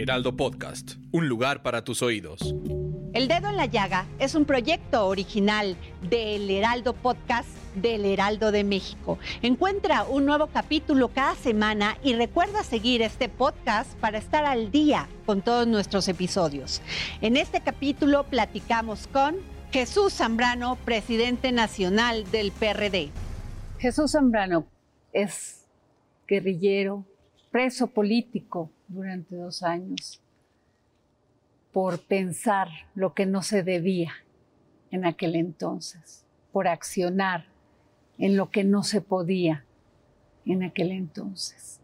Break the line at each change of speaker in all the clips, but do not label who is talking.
Heraldo Podcast, un lugar para tus oídos.
El Dedo en la Llaga es un proyecto original del Heraldo Podcast del Heraldo de México. Encuentra un nuevo capítulo cada semana y recuerda seguir este podcast para estar al día con todos nuestros episodios. En este capítulo platicamos con Jesús Zambrano, presidente nacional del PRD.
Jesús Zambrano es guerrillero, preso político durante dos años por pensar lo que no se debía en aquel entonces, por accionar en lo que no se podía en aquel entonces.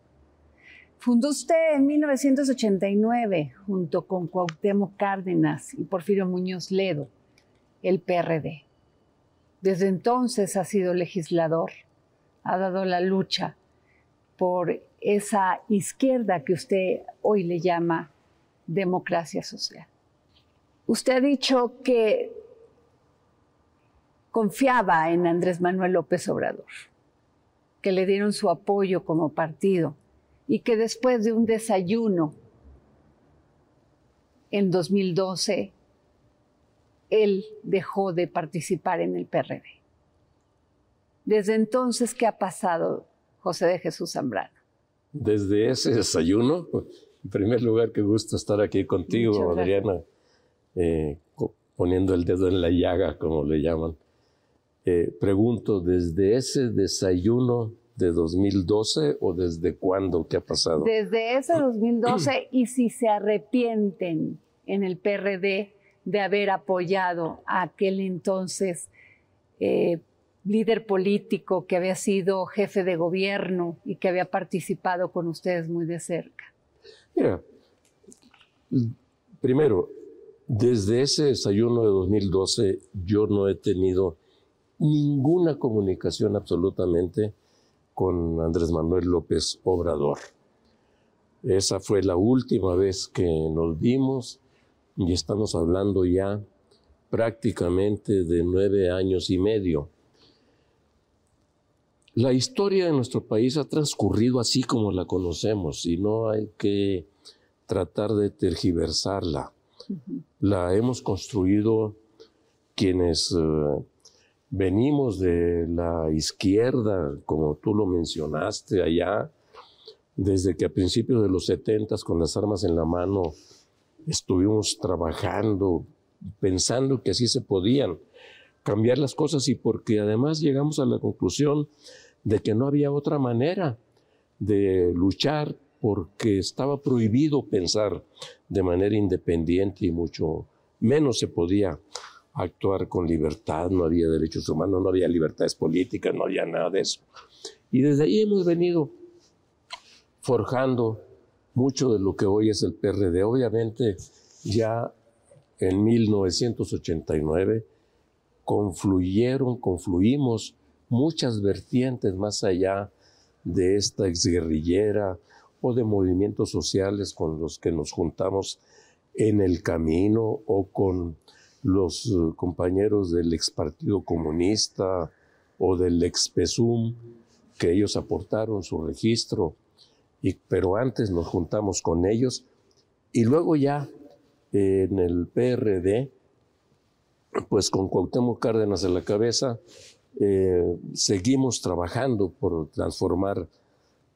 Fundó usted en 1989, junto con Cuauhtémoc Cárdenas y Porfirio Muñoz Ledo, el PRD. Desde entonces ha sido legislador, ha dado la lucha por esa izquierda que usted hoy le llama democracia social. Usted ha dicho que confiaba en Andrés Manuel López Obrador, que le dieron su apoyo como partido y que después de un desayuno en 2012, él dejó de participar en el PRD. Desde entonces, ¿qué ha pasado, José de Jesús Zambrano?
Desde ese desayuno, en primer lugar, qué gusto estar aquí contigo, Adriana, eh, poniendo el dedo en la llaga, como le llaman. Eh, pregunto, ¿desde ese desayuno de 2012 o desde cuándo? ¿Qué ha pasado?
Desde ese 2012 y si se arrepienten en el PRD de haber apoyado a aquel entonces eh, líder político que había sido jefe de gobierno y que había participado con ustedes muy de cerca.
Mira, primero, desde ese desayuno de 2012 yo no he tenido ninguna comunicación absolutamente con Andrés Manuel López Obrador. Esa fue la última vez que nos vimos y estamos hablando ya prácticamente de nueve años y medio. La historia de nuestro país ha transcurrido así como la conocemos y no hay que tratar de tergiversarla. La hemos construido quienes eh, venimos de la izquierda, como tú lo mencionaste allá, desde que a principios de los setentas con las armas en la mano estuvimos trabajando, pensando que así se podían cambiar las cosas y porque además llegamos a la conclusión de que no había otra manera de luchar porque estaba prohibido pensar de manera independiente y mucho menos se podía actuar con libertad, no había derechos humanos, no había libertades políticas, no había nada de eso. Y desde ahí hemos venido forjando mucho de lo que hoy es el PRD. Obviamente ya en 1989 confluyeron, confluimos muchas vertientes más allá de esta exguerrillera o de movimientos sociales con los que nos juntamos en el camino o con los eh, compañeros del ex Partido Comunista o del ex PESUM, que ellos aportaron su registro, y, pero antes nos juntamos con ellos. Y luego ya en el PRD, pues con Cuauhtémoc Cárdenas en la cabeza, eh, seguimos trabajando por transformar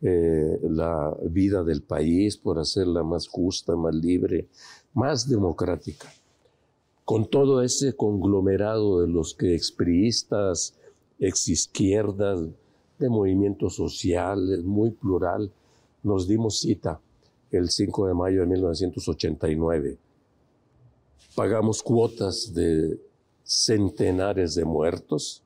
eh, la vida del país, por hacerla más justa, más libre, más democrática con todo ese conglomerado de los que expriistas, exizquierdas, de movimientos sociales, muy plural, nos dimos cita el 5 de mayo de 1989. Pagamos cuotas de centenares de muertos.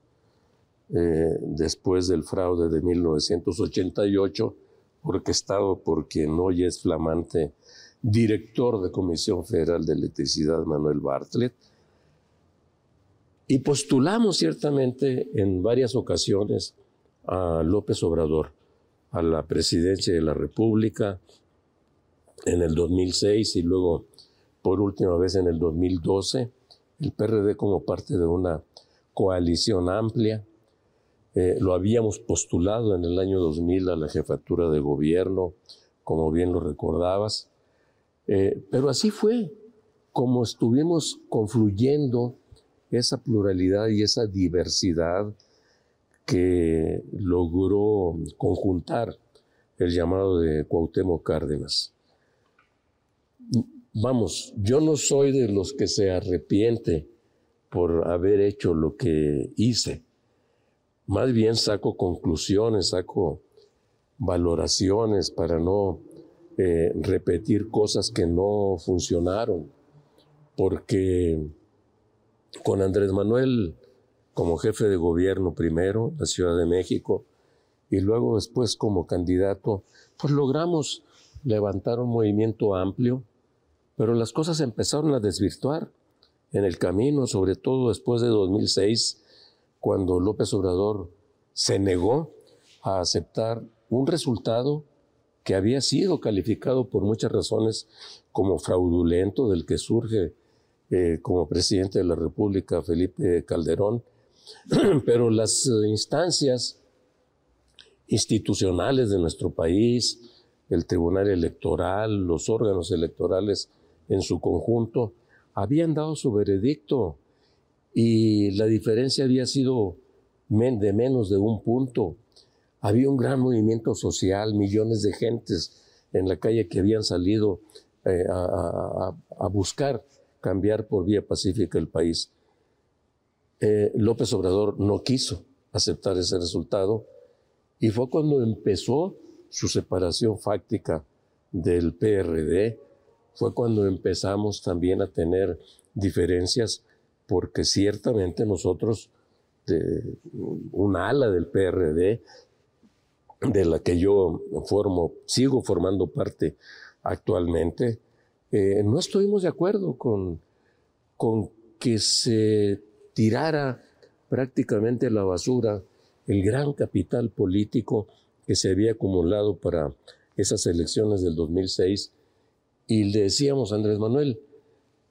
Eh, después del fraude de 1988, orquestado por quien hoy es flamante director de Comisión Federal de Electricidad, Manuel Bartlett, y postulamos ciertamente en varias ocasiones a López Obrador a la presidencia de la República en el 2006 y luego por última vez en el 2012, el PRD como parte de una coalición amplia. Eh, lo habíamos postulado en el año 2000 a la jefatura de gobierno, como bien lo recordabas, eh, pero así fue como estuvimos confluyendo esa pluralidad y esa diversidad que logró conjuntar el llamado de Cuauhtémoc Cárdenas. Vamos, yo no soy de los que se arrepiente por haber hecho lo que hice. Más bien saco conclusiones, saco valoraciones para no eh, repetir cosas que no funcionaron. Porque con Andrés Manuel como jefe de gobierno primero, la Ciudad de México, y luego después como candidato, pues logramos levantar un movimiento amplio, pero las cosas empezaron a desvirtuar en el camino, sobre todo después de 2006, cuando López Obrador se negó a aceptar un resultado que había sido calificado por muchas razones como fraudulento, del que surge eh, como presidente de la República Felipe Calderón, pero las eh, instancias institucionales de nuestro país, el Tribunal Electoral, los órganos electorales en su conjunto, habían dado su veredicto y la diferencia había sido de menos de un punto. Había un gran movimiento social, millones de gentes en la calle que habían salido eh, a buscar cambiar por vía pacífica el país. Eh, López Obrador no quiso aceptar ese resultado y fue cuando empezó su separación fáctica del PRD, fue cuando empezamos también a tener diferencias porque ciertamente nosotros, de una ala del PRD, de la que yo formo, sigo formando parte actualmente, eh, no estuvimos de acuerdo con, con que se tirara prácticamente a la basura el gran capital político que se había acumulado para esas elecciones del 2006 y le decíamos a Andrés Manuel,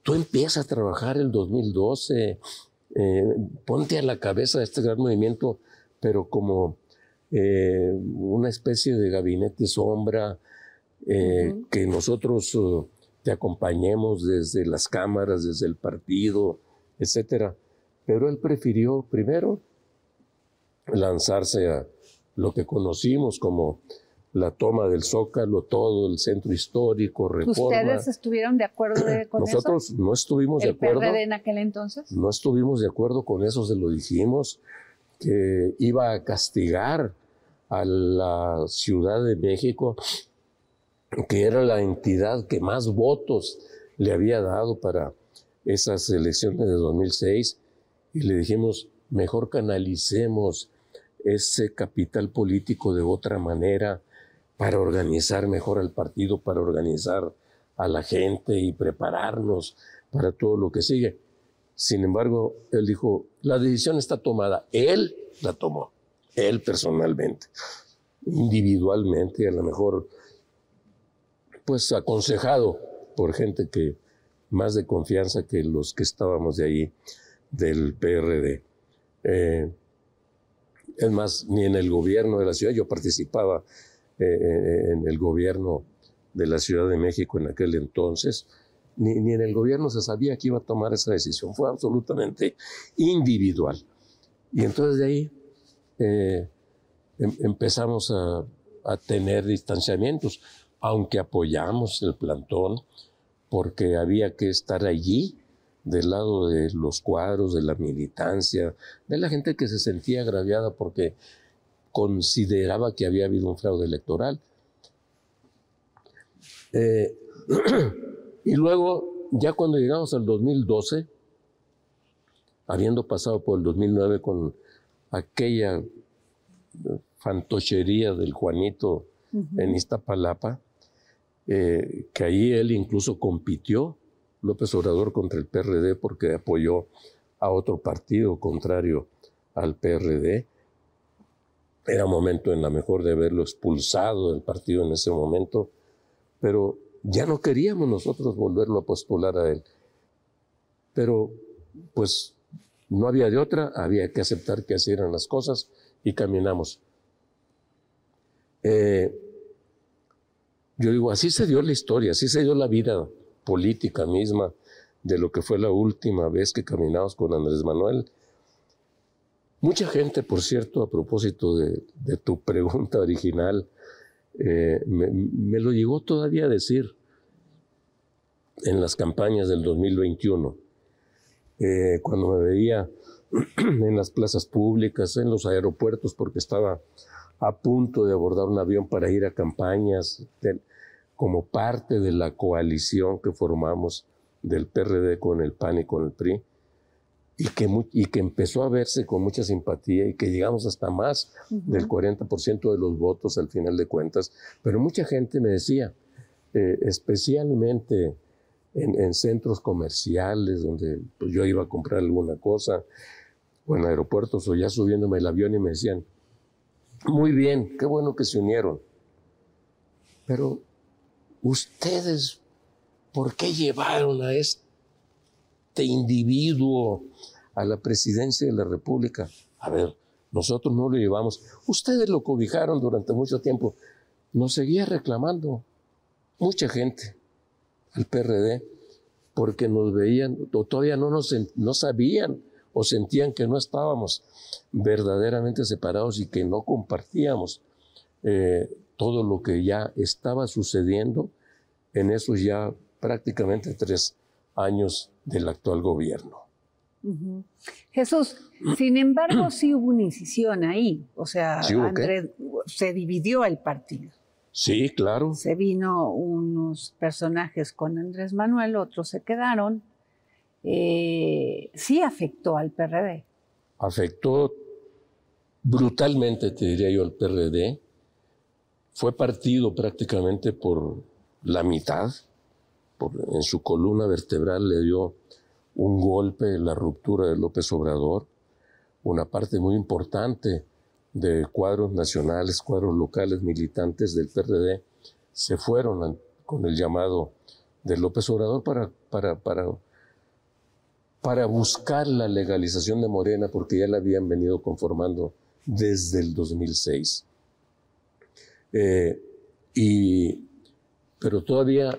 tú empiezas a trabajar el 2012, eh, ponte a la cabeza de este gran movimiento, pero como eh, una especie de gabinete sombra, eh, que nosotros te acompañemos desde las cámaras, desde el partido, etcétera. Pero él prefirió primero lanzarse a lo que conocimos como la toma del Zócalo, todo el centro histórico, reforma.
¿Ustedes estuvieron de acuerdo con
Nosotros no estuvimos de acuerdo.
¿El PRD en aquel entonces?
No estuvimos de acuerdo con eso, se lo dijimos, que iba a castigar a la Ciudad de México, que era la entidad que más votos le había dado para esas elecciones de 2006 y le dijimos, mejor canalicemos ese capital político de otra manera para organizar mejor al partido, para organizar a la gente y prepararnos para todo lo que sigue. Sin embargo, él dijo, la decisión está tomada. Él la tomó, él personalmente, individualmente, a lo mejor, pues aconsejado por gente que más de confianza que los que estábamos de ahí del PRD. Eh, es más, ni en el gobierno de la ciudad, yo participaba eh, eh, en el gobierno de la Ciudad de México en aquel entonces, ni, en el gobierno se sabía que iba a tomar esa decisión, fue absolutamente individual. Y entonces de ahí em, empezamos a, a tener distanciamientos, aunque apoyamos el plantón, porque había que estar allí del lado de los cuadros, de la militancia, de la gente que se sentía agraviada porque consideraba que había habido un fraude electoral. Eh, y luego, ya cuando llegamos al 2012, habiendo pasado por el 2009 con aquella fantochería del Juanito en Iztapalapa, eh, que ahí él incluso compitió, López Obrador, contra el PRD porque apoyó a otro partido contrario al PRD. Era momento en la mejor de haberlo expulsado del partido en ese momento, pero ya no queríamos nosotros volverlo a postular a él. Pero pues no había de otra, había que aceptar que así eran las cosas y caminamos. Eh, yo digo, así se dio la historia, así se dio la vida política misma de lo que fue la última vez que caminamos con Andrés Manuel. Mucha gente, por cierto, a propósito de, tu pregunta original, eh, me, lo llegó todavía a decir en las campañas del 2021, eh, cuando me veía en las plazas públicas, en los aeropuertos, porque estaba a punto de abordar un avión para ir a campañas como parte de la coalición que formamos del PRD con el PAN y con el PRI, y que, y que empezó a verse con mucha simpatía y que llegamos hasta más del 40% de los votos al final de cuentas. Pero mucha gente me decía, eh, especialmente en, centros comerciales donde pues, yo iba a comprar alguna cosa, o en aeropuertos, o ya subiéndome el avión y me decían, muy bien, qué bueno que se unieron. Pero ustedes, ¿por qué llevaron a este individuo a la presidencia de la República? A ver, nosotros no lo llevamos. Ustedes lo cobijaron durante mucho tiempo. Nos seguía reclamando mucha gente al PRD porque nos veían, o todavía no, nos, no sabían o sentían que no estábamos verdaderamente separados y que no compartíamos eh, todo lo que ya estaba sucediendo en esos ya prácticamente tres años del actual gobierno.
Jesús, sin embargo, sí hubo una incisión ahí, o sea, se dividió el partido.
Sí, claro.
Se vino unos personajes con Andrés Manuel, otros se quedaron. Eh, sí afectó al PRD.
Afectó brutalmente, te diría yo, al PRD. Fue partido prácticamente por la mitad. En su columna vertebral le dio un golpe la ruptura de López Obrador. Una parte muy importante de cuadros nacionales, cuadros locales, militantes del PRD, se fueron con el llamado de López Obrador para, para, para, para buscar la legalización de Morena, porque ya la habían venido conformando desde el 2006. Eh, y, pero todavía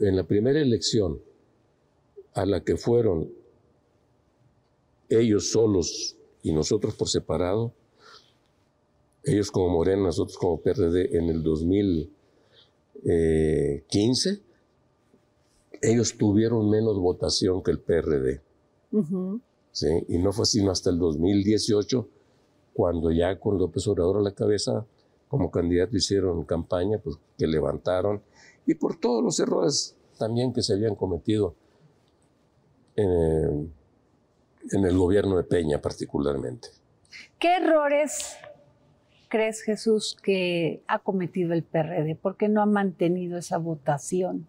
en la primera elección a la que fueron ellos solos y nosotros por separado, ellos como Morena, nosotros como PRD en el 2015, ellos tuvieron menos votación que el PRD. Y no fue sino hasta el 2018, cuando ya con López Obrador a la cabeza, como candidato hicieron campaña, pues que levantaron, y por todos los errores también que se habían cometido en el gobierno de Peña particularmente.
¿Qué errores crees, Jesús, que ha cometido el PRD? ¿Por qué no ha mantenido esa votación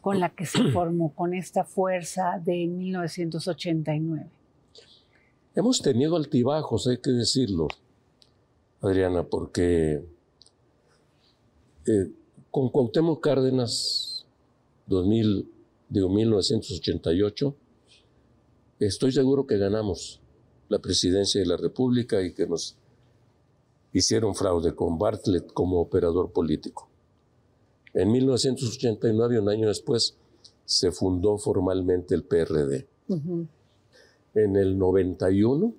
con la que se formó, con esta fuerza de 1989?
Hemos tenido altibajos, hay que decirlo, Adriana, porque eh, con Cuauhtémoc Cárdenas, 2000, digo, 1988, estoy seguro que ganamos la presidencia de la República y que nos hicieron fraude con Bartlett como operador político. En 1989, un año después, se fundó formalmente el PRD. En el 91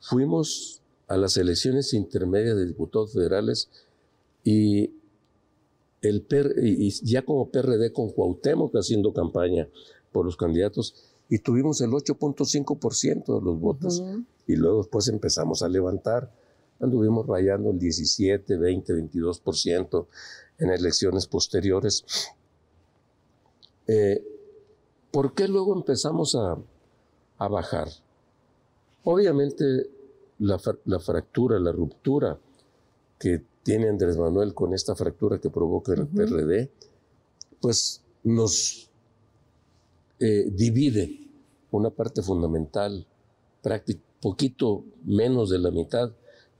fuimos a las elecciones intermedias de diputados federales y, el y ya como PRD con Cuauhtémoc haciendo campaña por los candidatos y tuvimos el 8.5% de los votos y luego después empezamos a levantar anduvimos rayando el 17, 20, 22% en elecciones posteriores. Eh, ¿Por qué luego empezamos a, bajar? Obviamente la, fractura, la ruptura que tiene Andrés Manuel con esta fractura que provoca el PRD, pues nos eh, divide una parte fundamental, prácticamente poquito menos de la mitad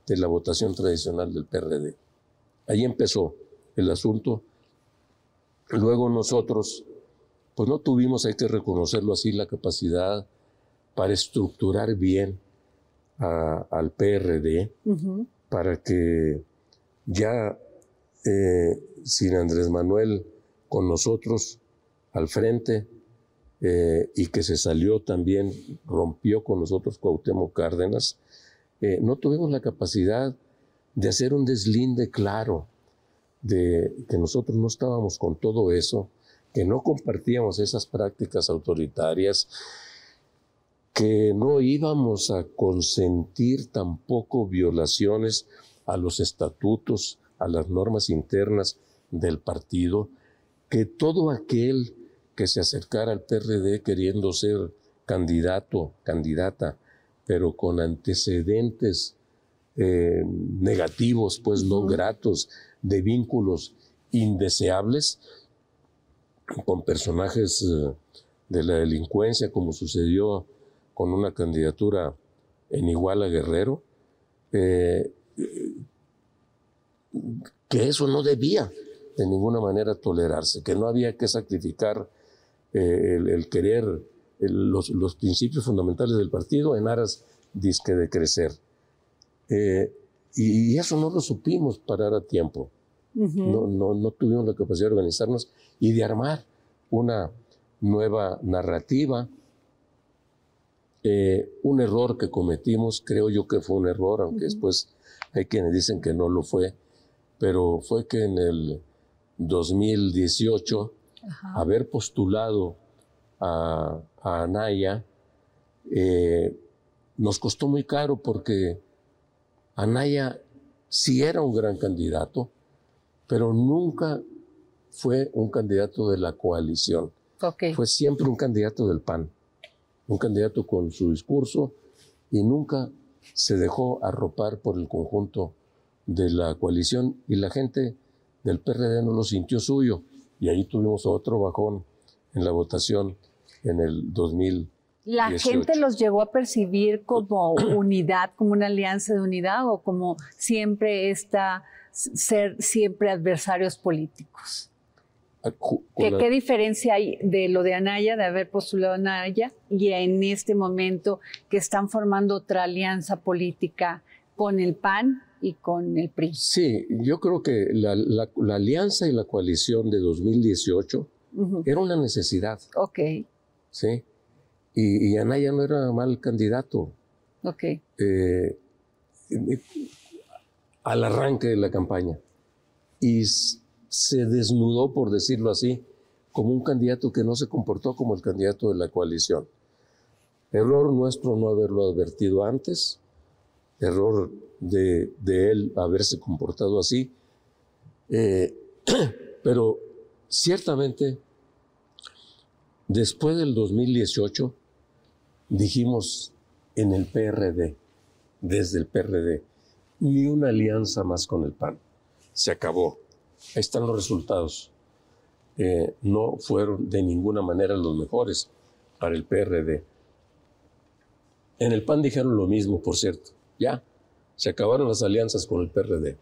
de la votación tradicional del PRD. Ahí empezó el asunto. Luego nosotros, pues no tuvimos, hay que reconocerlo así, la capacidad para estructurar bien al PRD, para que ya eh, sin Andrés Manuel con nosotros al frente eh, y que se salió también, rompió con nosotros Cuauhtémoc Cárdenas, eh, no tuvimos la capacidad de hacer un deslinde claro de que nosotros no estábamos con todo eso, que no compartíamos esas prácticas autoritarias, que no íbamos a consentir tampoco violaciones a los estatutos, a las normas internas del partido, que todo aquel que se acercara al PRD queriendo ser candidato, candidata, pero con antecedentes eh, negativos, pues no gratos, de vínculos indeseables con personajes eh, de la delincuencia, como sucedió con una candidatura en Iguala Guerrero, eh, que eso no debía de ninguna manera tolerarse, que no había que sacrificar eh, el, querer los, principios fundamentales del partido en aras disque de crecer. Eh, y, eso no lo supimos parar a tiempo. no, no, no tuvimos la capacidad de organizarnos y de armar una nueva narrativa. Eh, un error que cometimos, creo yo que fue un error, aunque después hay quienes dicen que no lo fue, pero fue que en el 2018 haber postulado a, Anaya eh, nos costó muy caro porque Anaya sí era un gran candidato, pero nunca fue un candidato de la coalición. Fue siempre un candidato del PAN, un candidato con su discurso y nunca se dejó arropar por el conjunto de la coalición y la gente del PRD no lo sintió suyo y ahí tuvimos otro bajón en la votación en el 2000.
¿La gente los llegó a percibir como unidad, como una alianza de unidad o como siempre esta, ser siempre adversarios políticos? ¿Qué, diferencia hay de lo de Anaya, de haber postulado a Anaya, y en este momento que están formando otra alianza política con el PAN y con el PRI.
Sí, yo creo que la, alianza y la coalición de 2018 era una necesidad.
Ok.
Sí. Y, Anaya no era mal candidato.
Ok.
Eh, al arranque de la campaña. Y se desnudó, por decirlo así, como un candidato que no se comportó como el candidato de la coalición. Error nuestro no haberlo advertido antes, error de, él haberse comportado así. Eh, pero ciertamente, después del 2018, dijimos en el PRD, desde el PRD, ni una alianza más con el PAN. Se acabó. Ahí están los resultados. Eh, no fueron de ninguna manera los mejores para el PRD. En el PAN dijeron lo mismo, por cierto. Ya, se acabaron las alianzas con el PRD.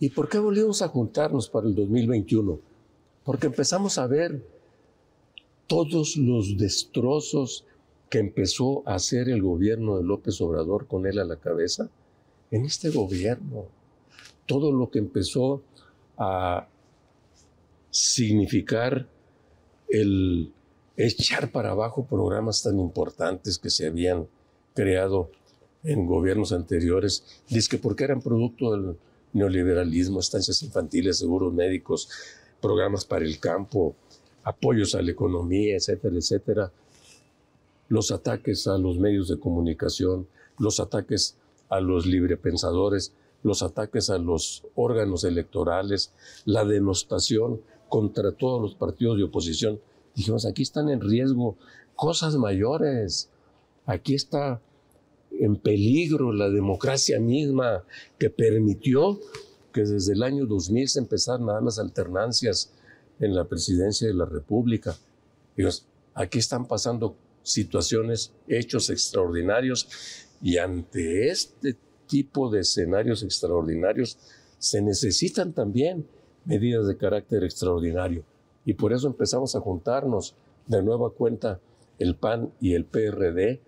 ¿Y por qué volvimos a juntarnos para el 2021? Porque empezamos a ver todos los destrozos que empezó a hacer el gobierno de López Obrador con él a la cabeza en este gobierno. Todo lo que empezó a significar el echar para abajo programas tan importantes que se habían creado en gobiernos anteriores, dice que porque eran producto del neoliberalismo, estancias infantiles, seguros médicos, programas para el campo, apoyos a la economía, etcétera, etcétera. Los ataques a los medios de comunicación, los ataques a los librepensadores, los ataques a los órganos electorales, la denostación contra todos los partidos de oposición. Dijimos, aquí están en riesgo cosas mayores. Aquí está en peligro la democracia misma que permitió que desde el año 2000 se empezaran a dar las alternancias en la presidencia de la República. aquí están pasando situaciones, hechos extraordinarios y ante este tipo de escenarios extraordinarios se necesitan también medidas de carácter extraordinario. Y por eso empezamos a juntarnos de nueva cuenta el PAN y el PRD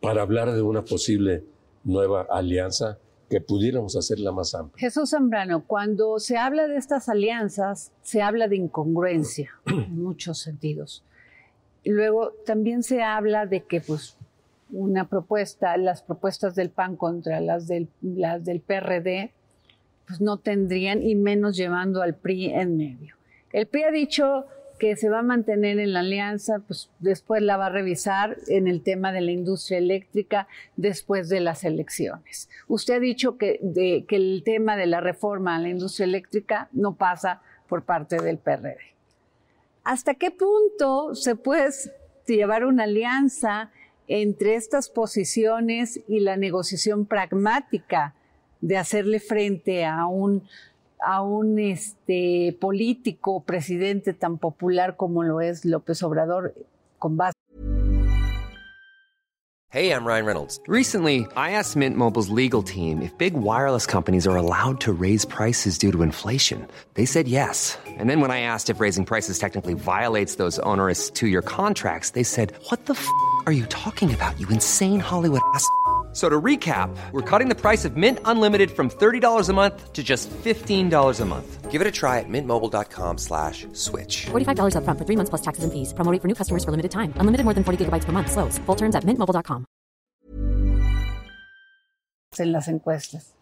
para hablar de una posible nueva alianza que pudiéramos hacerla más amplia.
Jesús Zambrano, cuando se habla de estas alianzas, se habla de incongruencia en muchos sentidos. Luego también se habla de que pues una propuesta, las propuestas del PAN contra las del, las del PRD, pues no tendrían, y menos llevando al PRI en medio. El PRI ha dicho que se va a mantener en la alianza, pues después la va a revisar en el tema de la industria eléctrica después de las elecciones. Usted ha dicho que, que el tema de la reforma a la industria eléctrica no pasa por parte del PRD. ¿Hasta qué punto se puede llevar una alianza entre estas posiciones y la negociación pragmática de hacerle frente a un a un este, político presidente tan popular como lo es López Obrador con base.
Hey, I'm Ryan Reynolds. Recently, I asked Mint Mobile's legal team if big wireless companies are allowed to raise prices due to inflation. They said yes. And then when I asked if raising prices technically violates those onerous two-year contracts, they said, "What the f*** are you talking about? You insane Hollywood ass." So to recap, we're cutting the price of Mint Unlimited from $30 a month to just $15 a month. Give it a try at mintmobile.com slash switch.
$45 up front for three months plus taxes and fees. Promo for new customers for limited time. Unlimited more than 40 gigabytes per month. Slows. Full terms at mintmobile.com.
En las encuestas.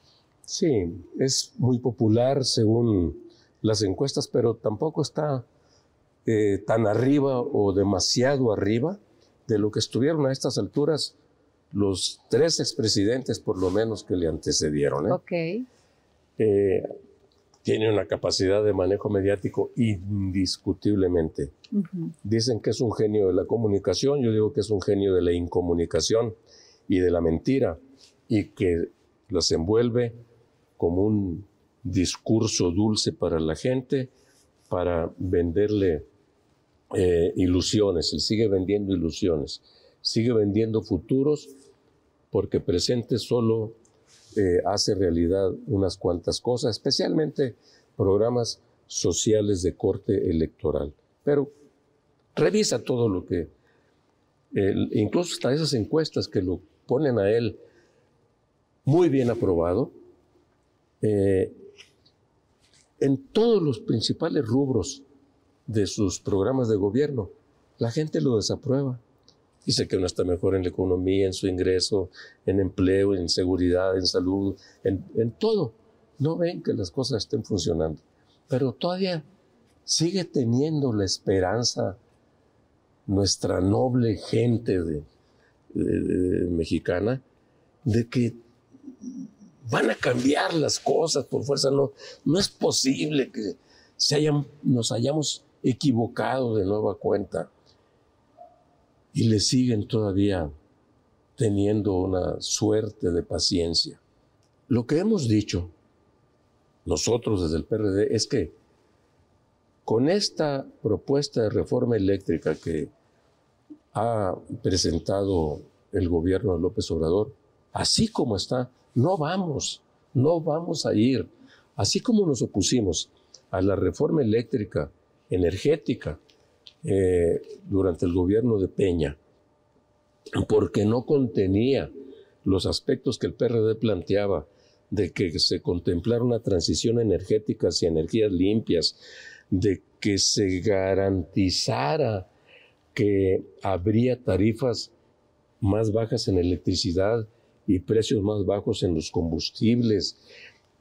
Sí, es muy popular según las encuestas, pero tampoco está eh, tan arriba o demasiado arriba de lo que estuvieron a estas alturas los tres expresidentes, por lo menos, que le antecedieron. ¿eh?
Ok.
Eh, tiene una capacidad de manejo mediático indiscutiblemente. Dicen que es un genio de la comunicación, yo digo que es un genio de la incomunicación y de la mentira, y que las envuelve como un discurso dulce para la gente, para venderle eh, ilusiones. Él sigue vendiendo ilusiones, sigue vendiendo futuros porque presente solo eh, hace realidad unas cuantas cosas, especialmente programas sociales de corte electoral. Pero revisa todo lo que, incluso hasta esas encuestas que lo ponen a él muy bien aprobado, eh, en todos los principales rubros de sus programas de gobierno, la gente lo desaprueba. Dice que no está mejor en la economía, en su ingreso, en empleo, en seguridad, en salud, en, todo. No ven que las cosas estén funcionando. Pero todavía sigue teniendo la esperanza nuestra noble gente de, mexicana de que van a cambiar las cosas por fuerza. No, no es posible que se hayan, nos hayamos equivocado de nueva cuenta y le siguen todavía teniendo una suerte de paciencia. Lo que hemos dicho nosotros desde el PRD es que con esta propuesta de reforma eléctrica que ha presentado el gobierno de López Obrador, así como está, no vamos, no vamos a ir. Así como nos opusimos a la reforma eléctrica energética eh, durante el gobierno de Peña, porque no contenía los aspectos que el PRD planteaba de que se contemplara una transición energética hacia energías limpias, de que se garantizara que habría tarifas más bajas en electricidad y precios más bajos en los combustibles,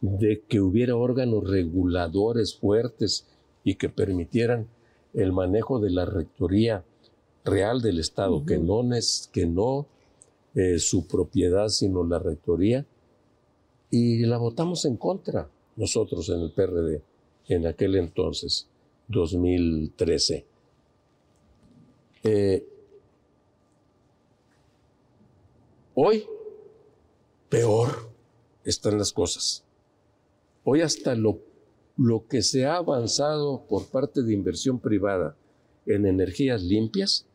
de que hubiera órganos reguladores fuertes y que permitieran el manejo de la rectoría real del Estado, que no, es, que no eh, su propiedad, sino la rectoría, y la votamos en contra nosotros en el PRD en aquel entonces, 2013. Eh, Hoy, peor están las cosas. Hoy hasta lo, lo que se ha avanzado por parte de inversión privada en energías limpias,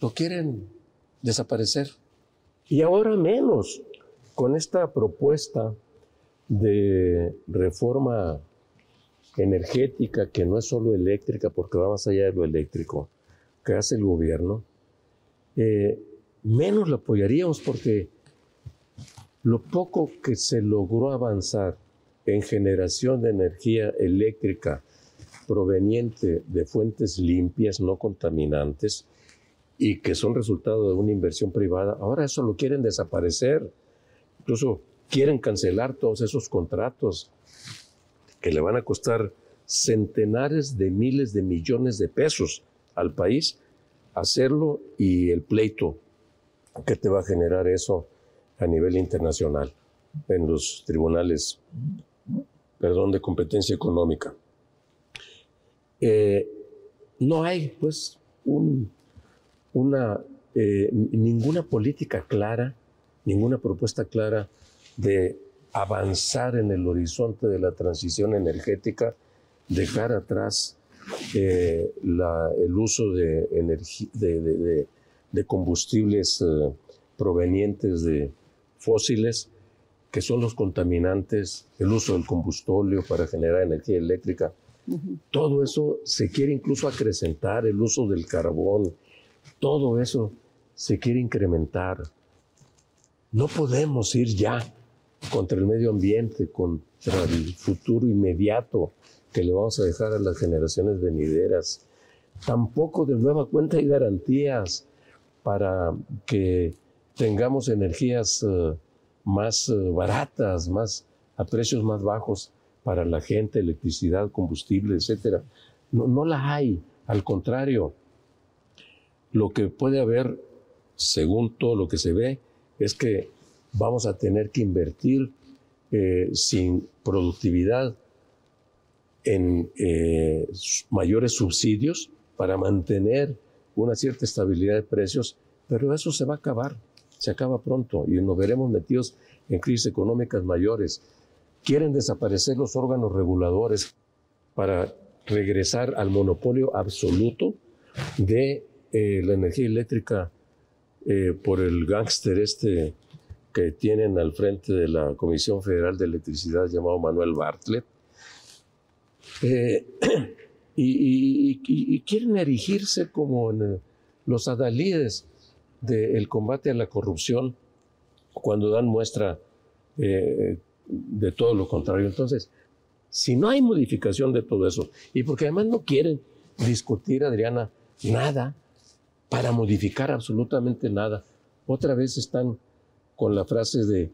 lo quieren desaparecer. Y ahora menos con esta propuesta de reforma energética que no es solo eléctrica, porque va más allá de lo eléctrico, que hace el gobierno, eh, menos lo apoyaríamos porque lo poco que se logró avanzar en generación de energía eléctrica proveniente de fuentes limpias, no contaminantes, y que son resultado de una inversión privada, ahora eso lo quieren desaparecer. Incluso quieren cancelar todos esos contratos que le van a costar centenares de miles de millones de pesos al país hacerlo y el pleito que te va a generar eso a nivel internacional en los tribunales, perdón, de competencia económica. Eh, no hay, pues, una, eh, ninguna política clara, ninguna propuesta clara de avanzar en el horizonte de la transición energética, dejar atrás eh, el uso de, combustibles provenientes de fósiles, que son los contaminantes, el uso del combustóleo para generar energía eléctrica. Todo eso se quiere incluso acrecentar, el uso del carbón, todo eso se quiere incrementar. No podemos ir ya contra el medio ambiente, contra el futuro inmediato que le vamos a dejar a las generaciones venideras. Tampoco de nueva cuenta hay garantías para que tengamos energías eh, más eh, baratas, más a precios más bajos para la gente, electricidad, combustible, etcétera. No, no la hay, al contrario. Lo que puede haber, según todo lo que se ve, es que vamos a tener que invertir eh, sin productividad en mayores subsidios para mantener una cierta estabilidad de precios, pero eso se va a acabar se acaba pronto y nos veremos metidos en crisis económicas mayores. Quieren desaparecer los órganos reguladores para regresar al monopolio absoluto de eh, la energía eléctrica eh, por el gángster este que tienen al frente de la Comisión Federal de Electricidad llamado Manuel Bartlett. Eh, y, quieren erigirse como en, los adalides del combate a la corrupción cuando dan muestra eh, de todo lo contrario. Entonces, si no hay modificación de todo eso, y porque además no quieren discutir, Adriana, nada para modificar absolutamente nada, otra vez están con la frase de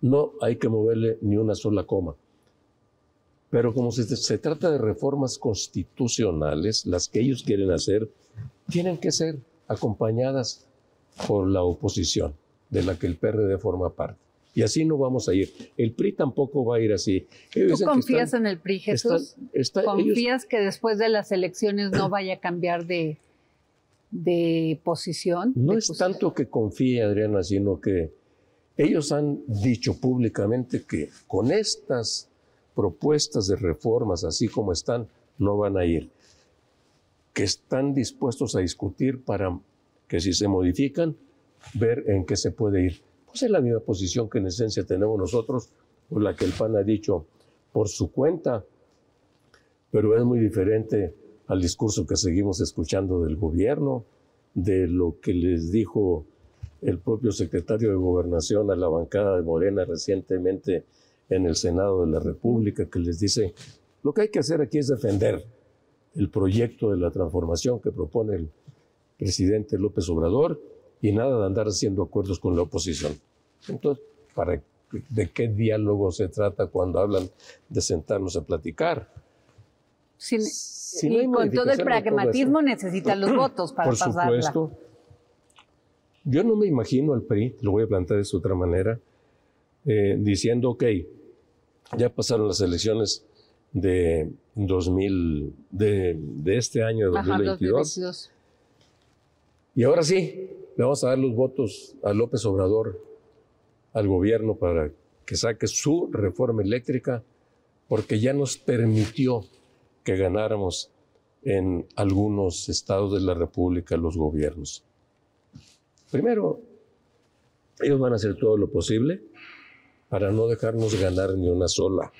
no hay que moverle ni una sola coma. Pero como se trata de reformas constitucionales, las que ellos quieren hacer, tienen que ser acompañadas por la oposición, de la que el PRD forma parte. Y así no vamos a ir. El PRI tampoco va a ir así.
¿Tú confías en el PRI, Jesús? ¿Confías que después de las elecciones no vaya a cambiar de, de posición?
No es tanto que confíe, Adriana, sino que ellos han dicho públicamente que con estas propuestas de reformas, así como están, no van a ir. Que están dispuestos a discutir para que si se modifican, ver en qué se puede ir. Pues es la misma posición que en esencia tenemos nosotros, por la que el PAN ha dicho por su cuenta, pero es muy diferente al discurso que seguimos escuchando del gobierno, de lo que les dijo el propio secretario de Gobernación a la bancada de Morena recientemente en el Senado de la República, que les dice, lo que hay que hacer aquí es defender el proyecto de la transformación que propone el presidente López Obrador y nada de andar haciendo acuerdos con la oposición. Entonces, ¿para ¿de qué diálogo se trata cuando hablan de sentarnos a platicar?
y con todo el pragmatismo necesitan los votos para
Por supuesto. Yo no me imagino al PRI, lo voy a plantear de otra manera, eh, diciendo, ok, ya pasaron las elecciones de 2000, de, de este año, 2022. Y ahora sí, le vamos a dar los votos a López Obrador, al gobierno, para que saque su reforma eléctrica, porque ya nos permitió que ganáramos en algunos estados de la República los gobiernos. Primero, ellos van a hacer todo lo posible para no dejarnos ganar ni una sola.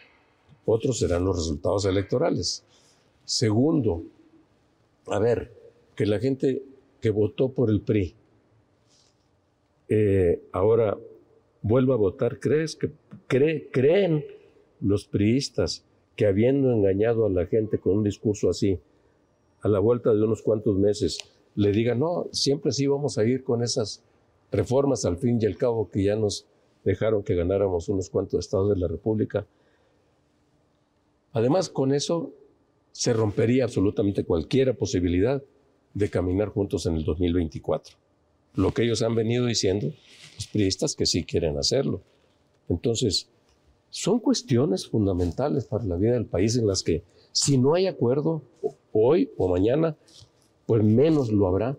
Otros serán los resultados electorales. Segundo, a ver, que la gente que votó por el PRI eh, ahora vuelva a votar, ¿crees que creen los priistas que habiendo engañado a la gente con un discurso así, a la vuelta de unos cuantos meses, le digan, no, siempre sí vamos a ir con esas reformas al fin y al cabo que ya nos dejaron que ganáramos unos cuantos estados de la República. Además, con eso se rompería absolutamente cualquier posibilidad de caminar juntos en el 2024. Lo que ellos han venido diciendo, los priistas, que sí quieren hacerlo. Entonces, son cuestiones fundamentales para la vida del país en las que si no hay acuerdo hoy o mañana, pues menos lo habrá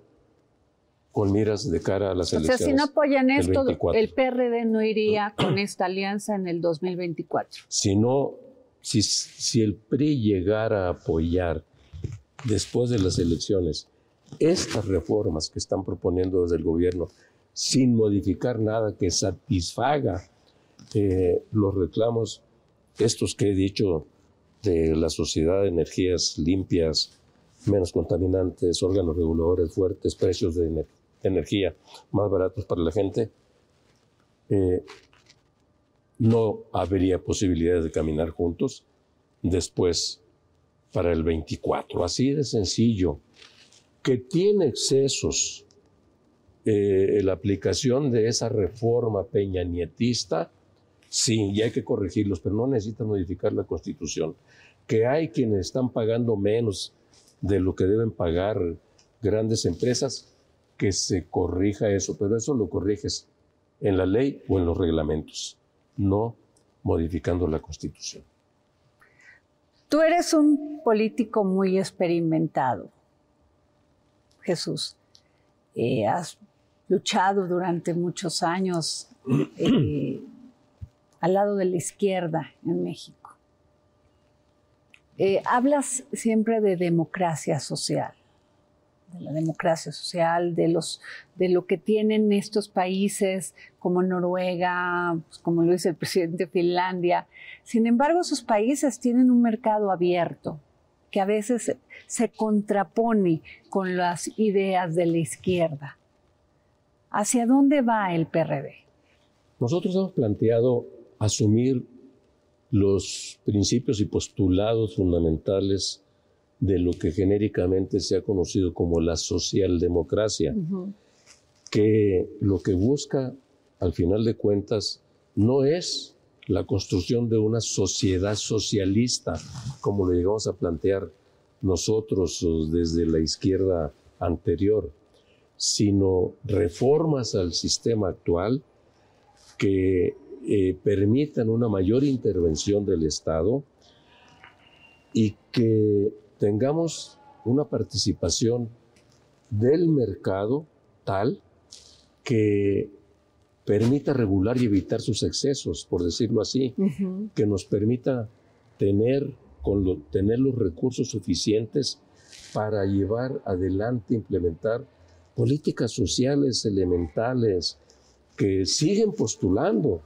con miras de cara a las elecciones.
O sea, si no apoyan esto, el PRD no iría con esta alianza en el 2024.
Si no, si, si el PRI llegara a apoyar después de las elecciones estas reformas que están proponiendo desde el gobierno, sin modificar nada que satisfaga eh, los reclamos, estos que he dicho, de la sociedad de energías limpias, menos contaminantes, órganos reguladores fuertes, precios de, energía más baratos para la gente, eh, no habría posibilidades de caminar juntos después para el 24. Así de sencillo. Que tiene excesos eh, la aplicación de esa reforma peñanietista, sí, y hay que corregirlos, pero no necesita modificar la constitución. Que hay quienes están pagando menos de lo que deben pagar grandes empresas, que se corrija eso, pero eso lo corriges en la ley o en los reglamentos, no modificando la constitución.
Tú eres un político muy experimentado, Jesús. Eh, has luchado durante muchos años eh, al lado de la izquierda en México. Eh, hablas siempre de democracia social de la democracia social, de, los, de lo que tienen estos países como Noruega, pues, como lo dice el presidente de Finlandia. Sin embargo, esos países tienen un mercado abierto que a veces se contrapone con las ideas de la izquierda. ¿Hacia dónde va el PRD?
Nosotros hemos planteado asumir los principios y postulados fundamentales de lo que genéricamente se ha conocido como la socialdemocracia, que lo que busca, al final de cuentas, no es la construcción de una sociedad socialista, como lo llegamos a plantear nosotros desde la izquierda anterior, sino reformas al sistema actual que eh, permitan una mayor intervención del Estado y que tengamos una participación del mercado tal que permita regular y evitar sus excesos, por decirlo así, que nos permita tener, con tener los recursos suficientes para llevar adelante, implementar políticas sociales elementales que siguen postulando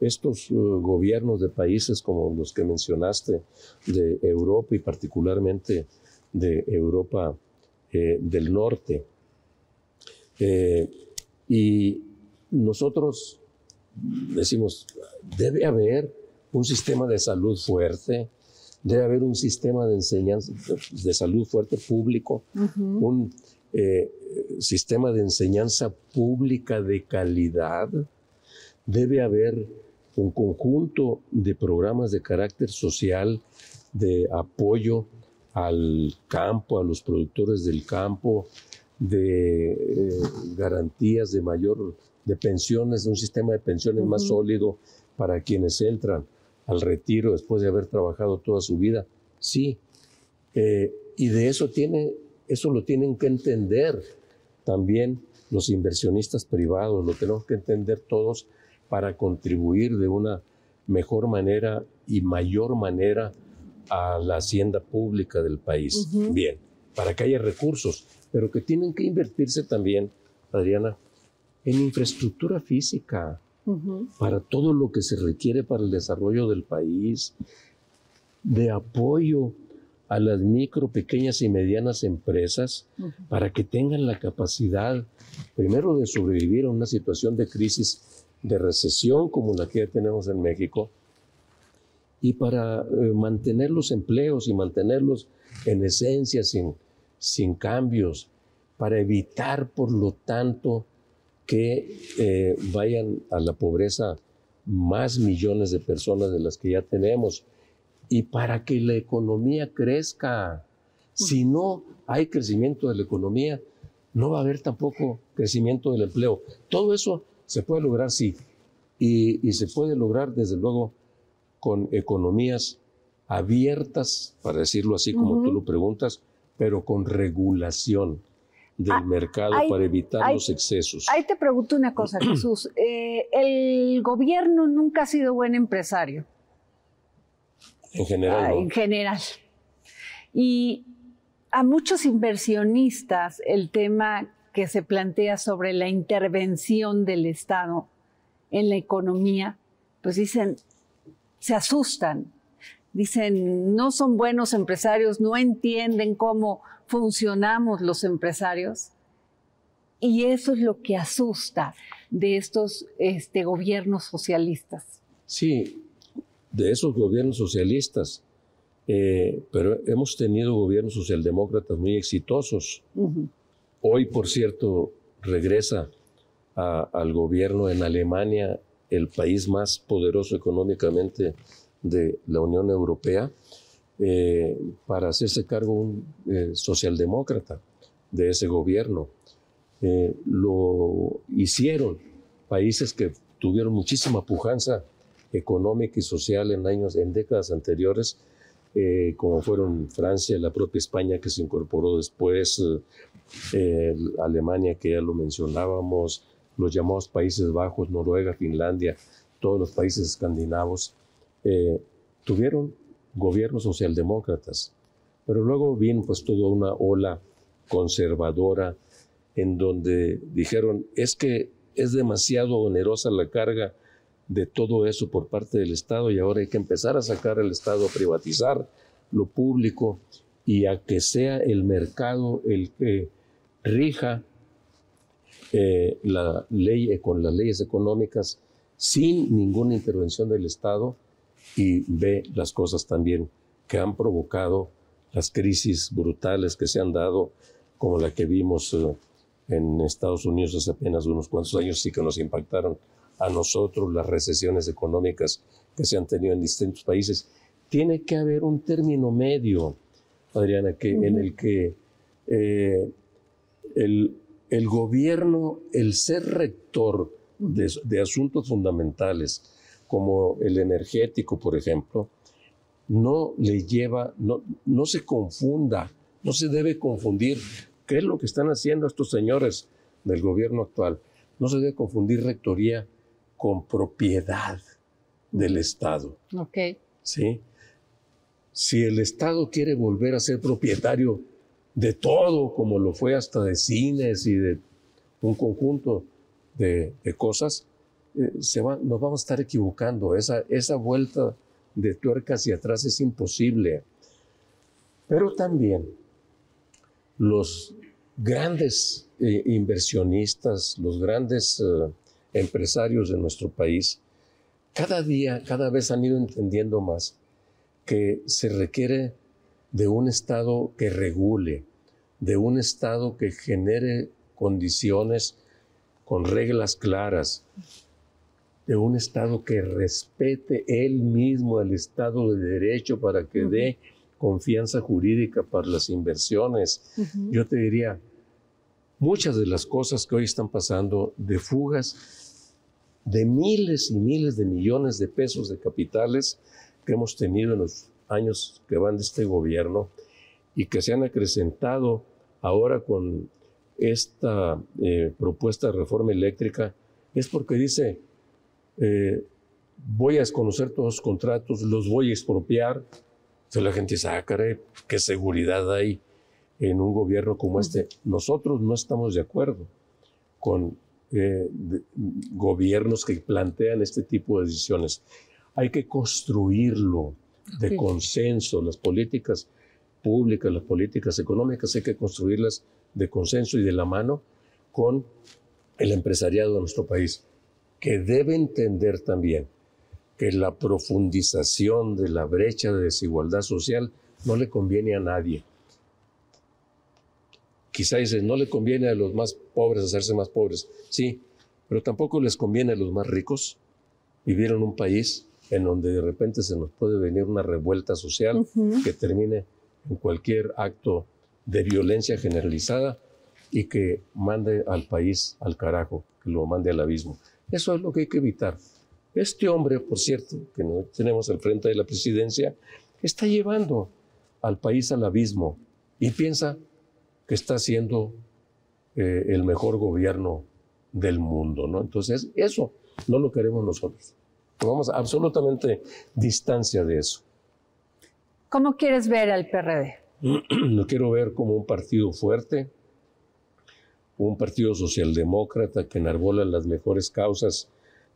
estos uh, gobiernos de países como los que mencionaste, de Europa y particularmente de Europa eh, del Norte. Eh, y nosotros decimos, debe haber un sistema de salud fuerte, debe haber un sistema de enseñanza de salud fuerte público, un eh, sistema de enseñanza pública de calidad, debe haber un conjunto de programas de carácter social, de apoyo al campo, a los productores del campo, de eh, garantías de mayor, de pensiones, de un sistema de pensiones más sólido para quienes entran al retiro después de haber trabajado toda su vida. Sí, eh, y de eso tiene, eso lo tienen que entender también los inversionistas privados, lo tenemos que entender todos para contribuir de una mejor manera y mayor manera a la hacienda pública del país. Bien, para que haya recursos, pero que tienen que invertirse también, Adriana, en infraestructura física, para todo lo que se requiere para el desarrollo del país, de apoyo a las micro, pequeñas y medianas empresas para que tengan la capacidad, primero, de sobrevivir a una situación de crisis, de recesión como la que ya tenemos en México, y para eh, mantener los empleos y mantenerlos en esencia, sin, sin cambios, para evitar, por lo tanto, que eh, vayan a la pobreza más millones de personas de las que ya tenemos. Y para que la economía crezca. Si no hay crecimiento de la economía, no va a haber tampoco crecimiento del empleo. Todo eso se puede lograr, sí, y, se puede lograr, desde luego, con economías abiertas, para decirlo así como tú lo preguntas, pero con regulación del ah, mercado para evitar los excesos.
Ahí te pregunto una cosa, Jesús. Eh, el gobierno nunca ha sido buen empresario.
En general. Ah,
en general. Y a muchos inversionistas el tema que se plantea sobre la intervención del Estado en la economía, pues dicen, se asustan, dicen, no son buenos empresarios, no entienden cómo funcionamos los empresarios. Y eso es lo que asusta de estos este, gobiernos socialistas.
Sí, de esos gobiernos socialistas. Eh, pero hemos tenido gobiernos socialdemócratas muy exitosos. Hoy, por cierto, regresa al gobierno en Alemania, el país más poderoso económicamente de la Unión Europea, eh, para hacerse cargo un eh, socialdemócrata de ese gobierno. Eh, lo hicieron países que tuvieron muchísima pujanza económica y social en años, en décadas anteriores, como fueron Francia, la propia España que se incorporó después, Alemania que ya lo mencionábamos, los llamados Países Bajos, Noruega, Finlandia, todos los países escandinavos, tuvieron gobiernos socialdemócratas. Pero luego vino pues toda una ola conservadora en donde dijeron, es que es demasiado onerosa la carga de todo eso por parte del Estado y ahora hay que empezar a sacar al Estado a privatizar lo público y a que sea el mercado el que rija eh, la ley con las leyes económicas sin ninguna intervención del Estado y ve las cosas también que han provocado las crisis brutales que se han dado, como la que vimos eh, en Estados Unidos hace apenas unos cuantos años, sí que nos impactaron a nosotros, las recesiones económicas que se han tenido en distintos países. Tiene que haber un término medio, Adriana, que, en el que eh, el, el, gobierno, el ser rector de, de asuntos fundamentales, como el energético, por ejemplo, no le lleva, no, no se confunda, no se debe confundir qué es lo que están haciendo estos señores del gobierno actual. No se debe confundir rectoría con propiedad del Estado.
Ok.
¿Sí? Si el Estado quiere volver a ser propietario de todo, como lo fue hasta de cines y de un conjunto de, de cosas, eh, nos vamos a estar equivocando. Esa, esa vuelta de tuerca hacia atrás es imposible. Pero también los grandes eh, inversionistas, los grandes eh, empresarios de nuestro país, cada día, cada vez han ido entendiendo más que se requiere de un Estado que regule, de un Estado que genere condiciones con reglas claras, de un Estado que respete él mismo el Estado de Derecho para que dé confianza jurídica para las inversiones. Yo te diría, muchas de las cosas que hoy están pasando de fugas de miles y miles de millones de pesos de capitales que hemos tenido en los años que van de este gobierno y que se han acrecentado ahora con esta eh, propuesta de reforma eléctrica es porque dice, eh, voy a desconocer todos los contratos, los voy a expropiar. Entonces la gente dice, ah, caray, qué seguridad hay en un gobierno como este. Nosotros no estamos de acuerdo con eh, gobiernos que plantean este tipo de decisiones. Hay que construirlo de consenso. Las políticas públicas, las políticas económicas, hay que construirlas de consenso y de la mano con el empresariado de nuestro país, que debe entender también que la profundización de la brecha de desigualdad social no le conviene a nadie. Quizá dices, no le conviene a los más pobres hacerse más pobres, sí, pero tampoco les conviene a los más ricos vivir en un país en donde de repente se nos puede venir una revuelta social que termine en cualquier acto de violencia generalizada y que mande al país al carajo, que lo mande al abismo. Eso es lo que hay que evitar. Este hombre, por cierto, que no tenemos al frente de la presidencia, está llevando al país al abismo y piensa que está haciendo eh, el mejor gobierno del mundo, ¿no? Entonces, eso no lo queremos nosotros. Tomamos absolutamente distancia de eso.
¿Cómo quieres ver al PRD?
Lo quiero ver como un partido fuerte, un partido socialdemócrata que enarbola las mejores causas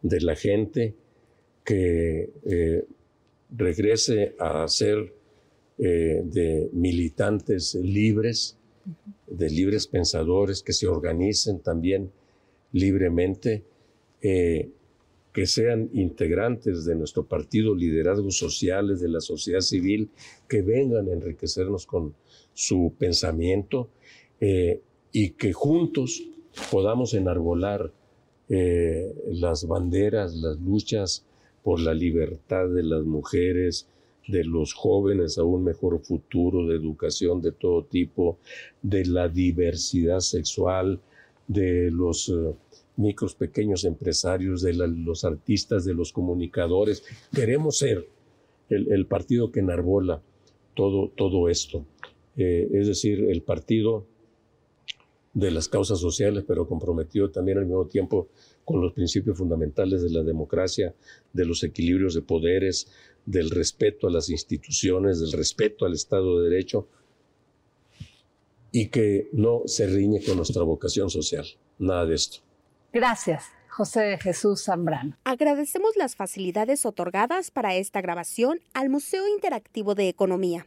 de la gente, que eh, regrese a ser eh, de militantes libres, de libres pensadores, que se organicen también libremente, eh, que sean integrantes de nuestro partido, liderazgos sociales de la sociedad civil, que vengan a enriquecernos con su pensamiento y que juntos podamos enarbolar eh, las banderas, las luchas por la libertad de las mujeres, de los jóvenes a un mejor futuro, de educación de todo tipo, de la diversidad sexual, de los eh, micros pequeños empresarios, de los artistas, de los comunicadores. Queremos ser el, partido que enarbola todo, todo esto. Eh, es decir, el partido de las causas sociales, pero comprometido también al mismo tiempo con los principios fundamentales de la democracia, de los equilibrios de poderes, del respeto a las instituciones, del respeto al Estado de Derecho y que no se riñe con nuestra vocación social. Nada de esto.
Gracias. José de Jesús Zambrano.
Agradecemos las facilidades otorgadas para esta grabación al Museo Interactivo de Economía.